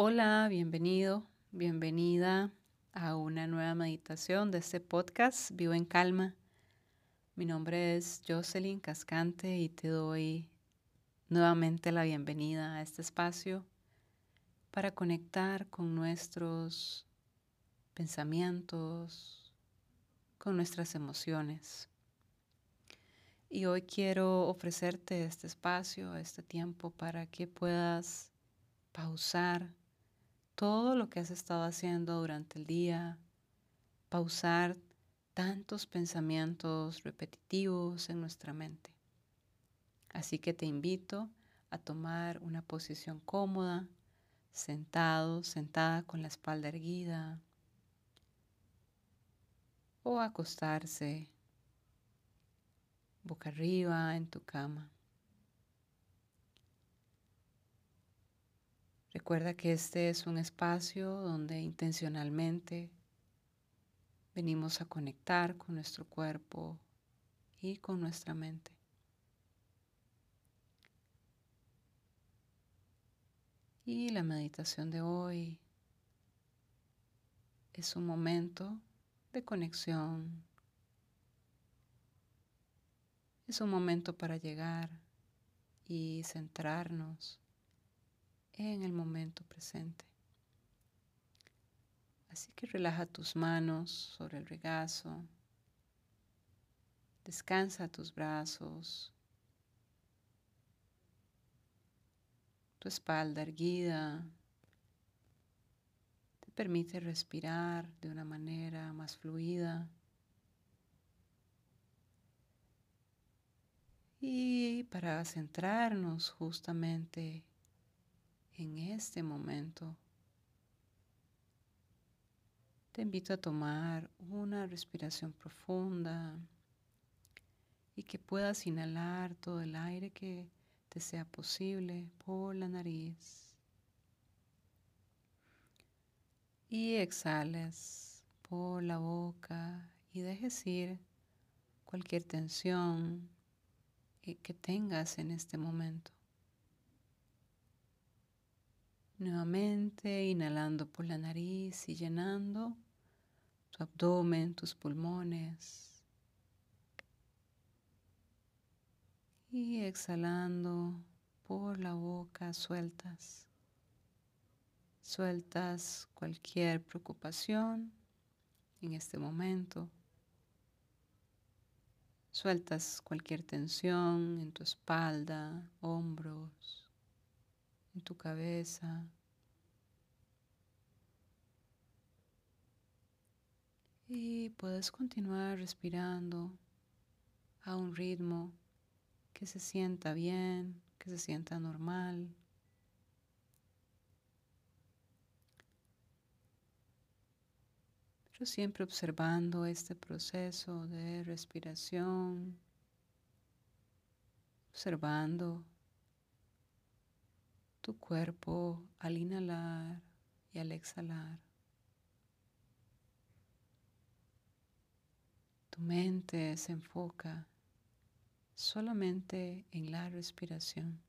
Hola, bienvenido, bienvenida a una nueva meditación de este podcast Vivo en Calma. Mi nombre es Jocelyn Cascante y te doy nuevamente la bienvenida a este espacio para conectar con nuestros pensamientos, con nuestras emociones. Y hoy quiero ofrecerte este espacio, este tiempo para que puedas pausar todo lo que has estado haciendo durante el día, pausar tantos pensamientos repetitivos en nuestra mente. Así que te invito a tomar una posición cómoda, sentado, sentada con la espalda erguida o acostarse boca arriba en tu cama. Recuerda que este es un espacio donde intencionalmente venimos a conectar con nuestro cuerpo y con nuestra mente. Y la meditación de hoy es un momento de conexión. Es un momento para llegar y centrarnos en el momento presente. Así que relaja tus manos sobre el regazo, descansa tus brazos, tu espalda erguida, te permite respirar de una manera más fluida. Y para centrarnos justamente en este momento, te invito a tomar una respiración profunda y que puedas inhalar todo el aire que te sea posible por la nariz. Y exhales por la boca y dejes ir cualquier tensión que tengas en este momento. Nuevamente inhalando por la nariz y llenando tu abdomen, tus pulmones. Y exhalando por la boca, sueltas. Sueltas cualquier preocupación en este momento. Sueltas cualquier tensión en tu espalda, hombros en tu cabeza. Y puedes continuar respirando a un ritmo que se sienta bien, que se sienta normal. Pero siempre observando este proceso de respiración, observando tu cuerpo al inhalar y al exhalar. Tu mente se enfoca solamente en la respiración.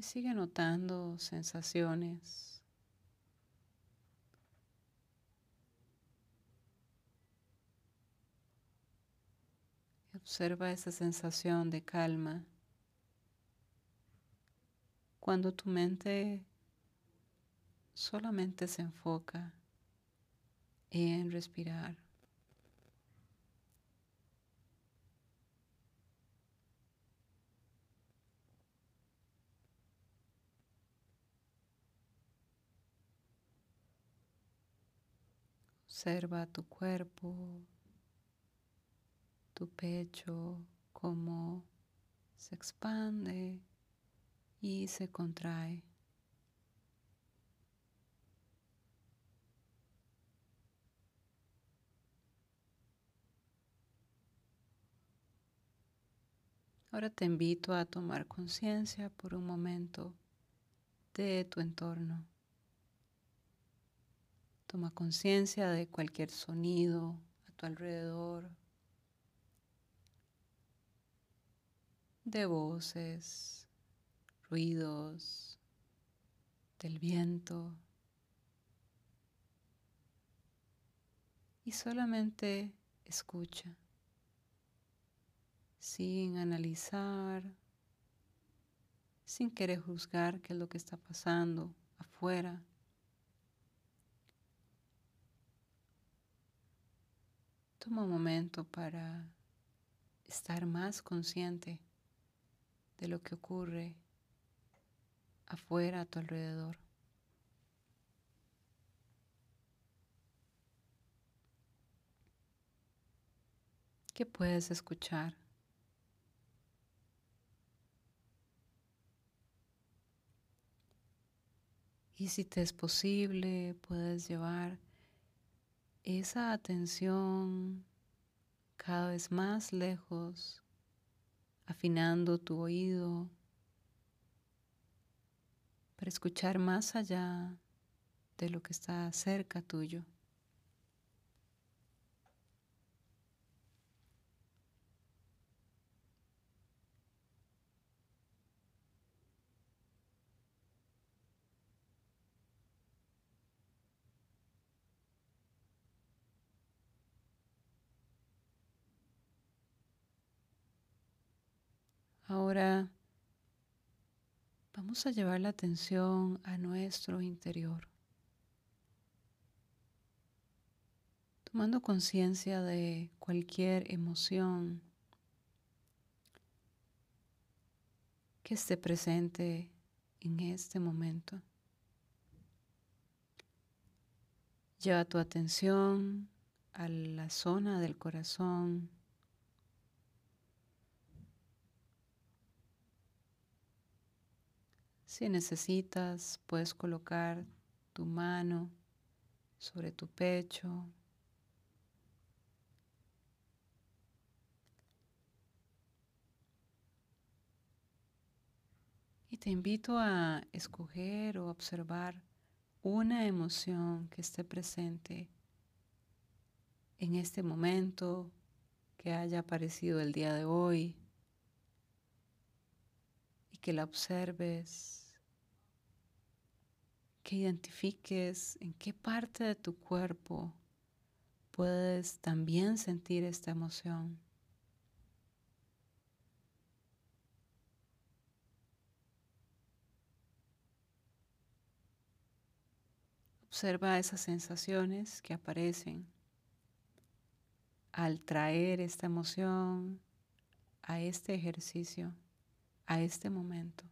Y sigue notando sensaciones. Observa esa sensación de calma cuando tu mente solamente se enfoca en respirar. Observa tu cuerpo, tu pecho, cómo se expande y se contrae. Ahora te invito a tomar conciencia por un momento de tu entorno. Toma conciencia de cualquier sonido a tu alrededor, de voces, ruidos, del viento. Y solamente escucha, sin analizar, sin querer juzgar qué es lo que está pasando afuera. Toma un momento para estar más consciente de lo que ocurre afuera a tu alrededor. ¿Qué puedes escuchar? Y si te es posible, puedes llevar esa atención cada vez más lejos, afinando tu oído para escuchar más allá de lo que está cerca tuyo. Ahora vamos a llevar la atención a nuestro interior, tomando conciencia de cualquier emoción que esté presente en este momento. Lleva tu atención a la zona del corazón Si necesitas, puedes colocar tu mano sobre tu pecho. Y te invito a escoger o observar una emoción que esté presente en este momento que haya aparecido el día de hoy y que la observes que identifiques en qué parte de tu cuerpo puedes también sentir esta emoción. Observa esas sensaciones que aparecen al traer esta emoción a este ejercicio, a este momento.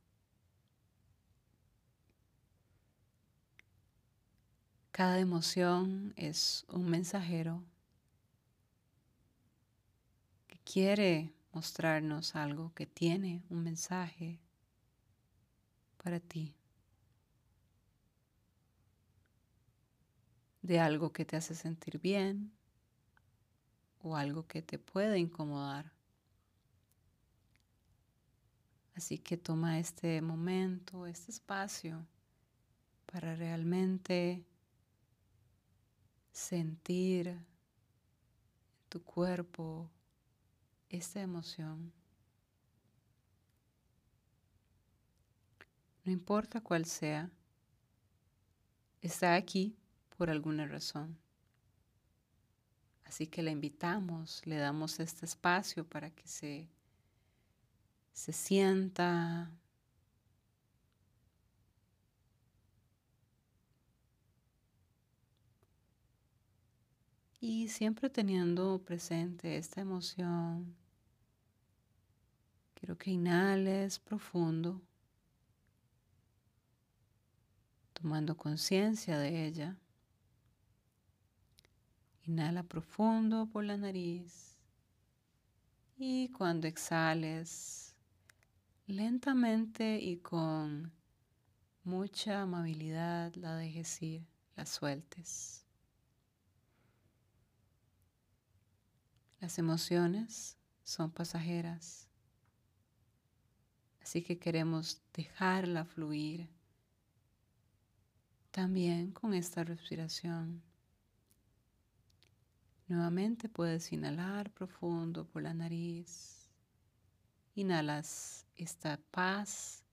Cada emoción es un mensajero que quiere mostrarnos algo, que tiene un mensaje para ti. De algo que te hace sentir bien o algo que te puede incomodar. Así que toma este momento, este espacio para realmente sentir en tu cuerpo esta emoción. No importa cuál sea, está aquí por alguna razón. Así que la invitamos, le damos este espacio para que se, se sienta, Y siempre teniendo presente esta emoción, quiero que inhales profundo, tomando conciencia de ella. Inhala profundo por la nariz y cuando exhales, lentamente y con mucha amabilidad la dejes ir, la sueltes. Las emociones son pasajeras, así que queremos dejarla fluir También con esta respiración. Nuevamente puedes inhalar profundo por la nariz. Inhalas esta paz,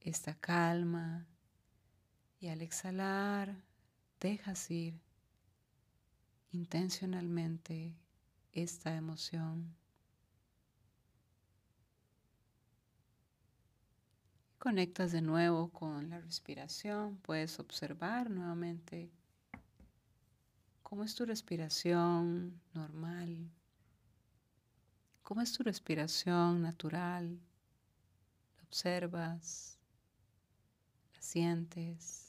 esta calma y al exhalar dejas ir intencionalmente esta emoción. Conectas de nuevo con la respiración, puedes observar nuevamente cómo es tu respiración normal, cómo es tu respiración natural, la observas, la sientes.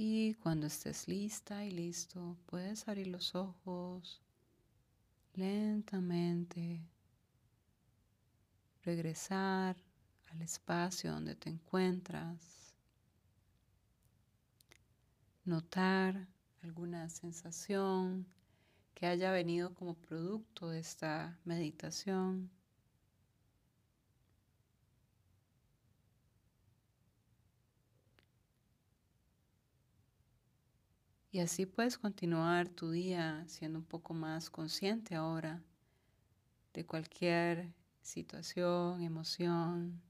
Y cuando estés lista y listo, puedes abrir los ojos lentamente, regresar al espacio donde te encuentras, notar alguna sensación que haya venido como producto de esta meditación. Y así puedes continuar tu día siendo un poco más consciente ahora de cualquier situación, emoción,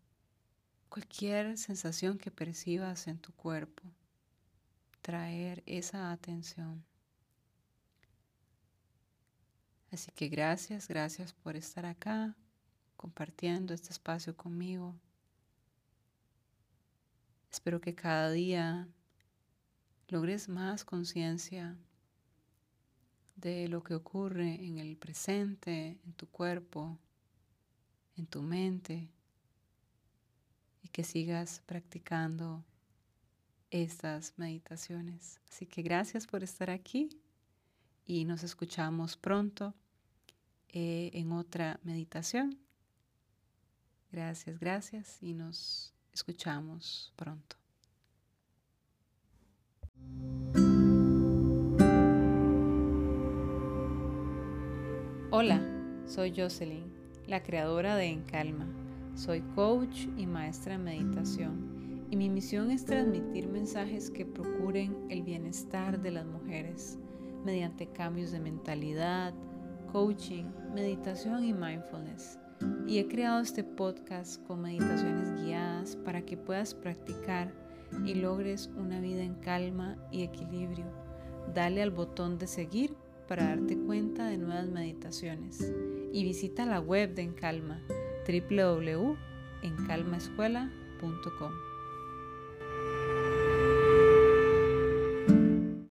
cualquier sensación que percibas en tu cuerpo. Traer esa atención. Así que gracias, gracias por estar acá, compartiendo este espacio conmigo. Espero que cada día logres más conciencia de lo que ocurre en el presente, en tu cuerpo, en tu mente, y que sigas practicando estas meditaciones. Así que gracias por estar aquí y nos escuchamos pronto eh, en otra meditación. Gracias, gracias y nos escuchamos pronto. Hola, soy Jocelyn, la creadora de En Calma. Soy coach y maestra en meditación y mi misión es transmitir mensajes que procuren el bienestar de las mujeres mediante cambios de mentalidad, coaching, meditación y mindfulness. Y he creado este podcast con meditaciones guiadas para que puedas practicar y logres una vida en calma y equilibrio. Dale al botón de seguir para darte cuenta de nuevas meditaciones y visita la web de Encalma www.encalmaescuela.com.